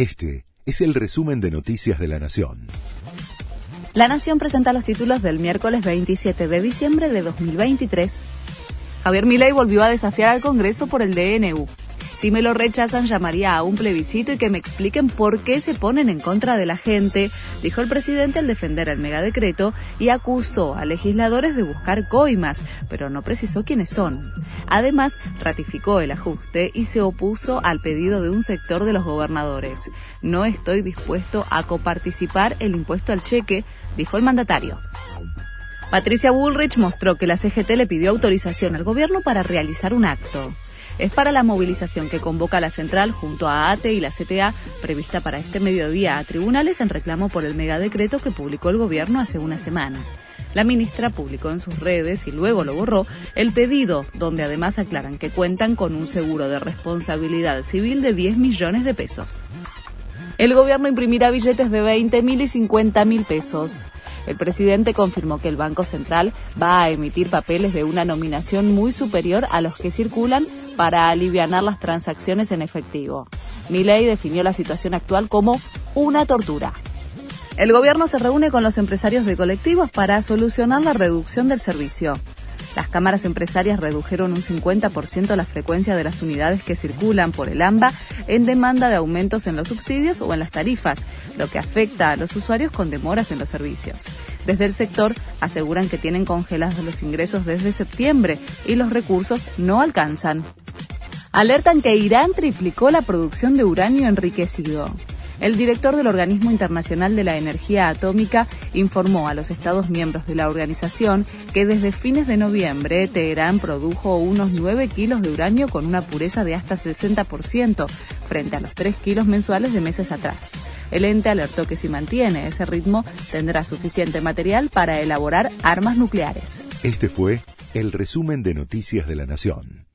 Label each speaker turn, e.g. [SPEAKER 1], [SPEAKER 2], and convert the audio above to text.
[SPEAKER 1] Este es el resumen de Noticias de la Nación.
[SPEAKER 2] La Nación presenta los títulos del miércoles 27 de diciembre de 2023. Javier Milei volvió a desafiar al Congreso por el DNU. Si me lo rechazan, llamaría a un plebiscito y que me expliquen por qué se ponen en contra de la gente, dijo el presidente al defender el megadecreto y acusó a legisladores de buscar coimas, pero no precisó quiénes son. Además, ratificó el ajuste y se opuso al pedido de un sector de los gobernadores. No estoy dispuesto a coparticipar el impuesto al cheque, dijo el mandatario. Patricia Bullrich mostró que la CGT le pidió autorización al gobierno para realizar un acto es para la movilización que convoca la central junto a ATE y la CTA prevista para este mediodía a tribunales en reclamo por el megadecreto que publicó el gobierno hace una semana. La ministra publicó en sus redes y luego lo borró el pedido, donde además aclaran que cuentan con un seguro de responsabilidad civil de 10 millones de pesos. El gobierno imprimirá billetes de 20 mil y 50 mil pesos. El presidente confirmó que el Banco Central va a emitir papeles de una nominación muy superior a los que circulan para aliviar las transacciones en efectivo. Milei definió la situación actual como una tortura. El gobierno se reúne con los empresarios de colectivos para solucionar la reducción del servicio. Las cámaras empresarias redujeron un 50% la frecuencia de las unidades que circulan por el AMBA en demanda de aumentos en los subsidios o en las tarifas, lo que afecta a los usuarios con demoras en los servicios. Desde el sector aseguran que tienen congelados los ingresos desde septiembre y los recursos no alcanzan. Alertan que Irán triplicó la producción de uranio enriquecido. El director del Organismo Internacional de la Energía Atómica informó a los Estados miembros de la organización que desde fines de noviembre Teherán produjo unos 9 kilos de uranio con una pureza de hasta 60%, frente a los 3 kilos mensuales de meses atrás. El ente alertó que si mantiene ese ritmo tendrá suficiente material para elaborar armas nucleares.
[SPEAKER 1] Este fue el resumen de Noticias de la Nación.